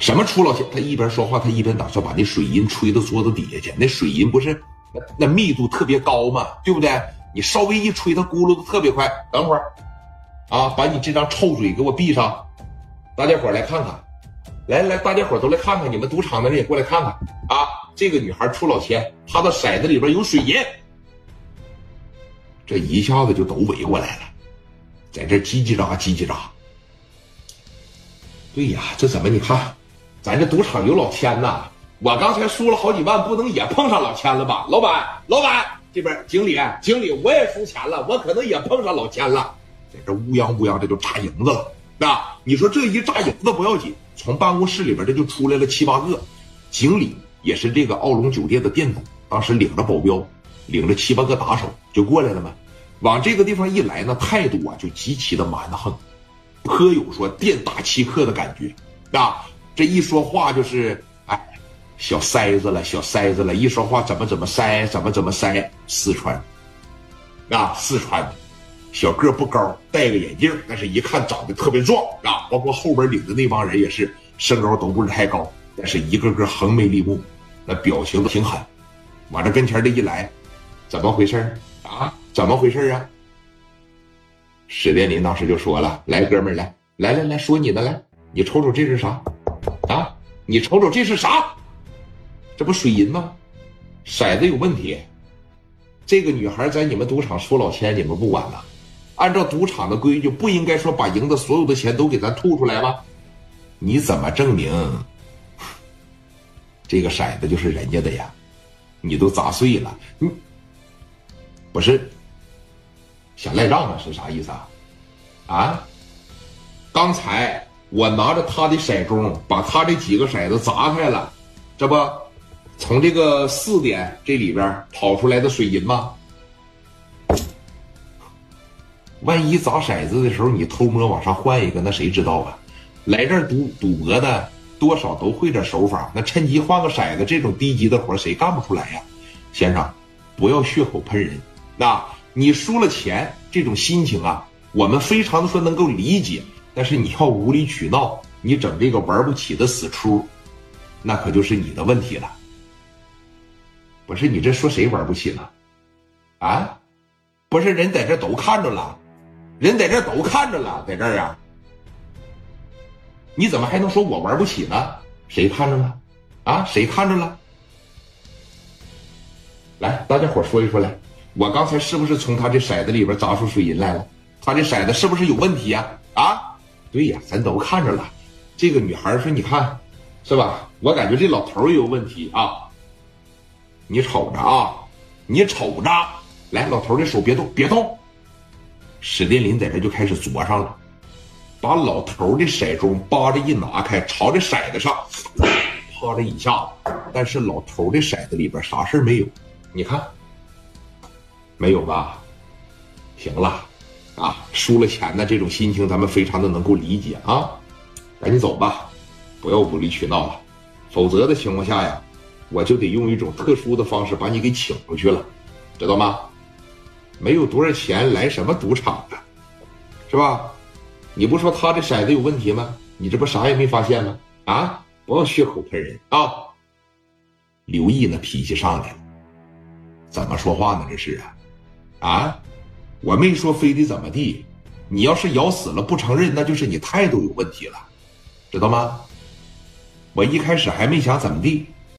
什么出老千？他一边说话，他一边打算把那水银吹到桌子底下去。那水银不是那那密度特别高嘛，对不对？你稍微一吹，它咕噜的特别快。等会儿，啊，把你这张臭嘴给我闭上！大家伙来看看，来来，大家伙都来看看，你们赌场的人也过来看看啊！这个女孩出老千，她的骰子里边有水银，这一下子就都围过来了，在这叽叽喳叽叽喳。对呀，这怎么你看，咱这赌场有老千呐！我刚才输了好几万，不能也碰上老千了吧？老板，老板，这边经理，经理，我也输钱了，我可能也碰上老千了，在这乌泱乌泱，这就炸营子了。啊，你说这一炸营子不要紧，从办公室里边这就出来了七八个，经理也是这个奥龙酒店的店主，当时领着保镖，领着七八个打手就过来了嘛。往这个地方一来呢，态度啊就极其的蛮横，颇有说店大欺客的感觉。啊，这一说话就是哎，小塞子了，小塞子了，一说话怎么怎么塞，怎么怎么塞。四川，啊，四川。小个不高，戴个眼镜，但是一看长得特别壮啊！包括后边领的那帮人也是身高都不是太高，但是一个个横眉立目，那表情都挺狠。往这跟前这一来，怎么回事啊？怎么回事啊？史殿林当时就说了：“来，哥们儿，来来来来说你的来，你瞅瞅这是啥？你瞅瞅这是啥？这不水银吗？骰子有问题。这个女孩在你们赌场输老千，你们不管了。”按照赌场的规矩，不应该说把赢的所有的钱都给咱吐出来吗？你怎么证明这个骰子就是人家的呀？你都砸碎了，你不是想赖账啊？是啥意思啊？啊？刚才我拿着他的骰盅，把他这几个骰子砸开了，这不从这个四点这里边跑出来的水银吗？万一砸骰子的时候你偷摸往上换一个，那谁知道啊？来这儿赌赌博的多少都会点手法，那趁机换个骰子，这种低级的活谁干不出来呀？先生，不要血口喷人。那你输了钱这种心情啊，我们非常的说能够理解。但是你要无理取闹，你整这个玩不起的死出，那可就是你的问题了。不是你这说谁玩不起了？啊？不是人在这都看着了。人在这都看着了，在这儿啊，你怎么还能说我玩不起呢？谁看着了？啊，谁看着了？来，大家伙说一说来，我刚才是不是从他这骰子里边砸出水银来了？他这骰子是不是有问题呀？啊，对呀，咱都看着了。这个女孩说：“你看，是吧？我感觉这老头有问题啊。你瞅着啊，你瞅着，来，老头的手别动，别动。”史殿林在这就开始啄上了，把老头的骰盅扒着一拿开，朝着骰子上啪的一下子，但是老头的骰子里边啥事没有，你看，没有吧？行了，啊，输了钱的这种心情咱们非常的能够理解啊，赶紧走吧，不要无理取闹了，否则的情况下呀，我就得用一种特殊的方式把你给请出去了，知道吗？没有多少钱来什么赌场啊，是吧？你不说他这骰子有问题吗？你这不啥也没发现吗？啊！不要血口喷人啊！刘毅那脾气上来了，怎么说话呢？这是啊，啊！我没说非得怎么地，你要是咬死了不承认，那就是你态度有问题了，知道吗？我一开始还没想怎么地，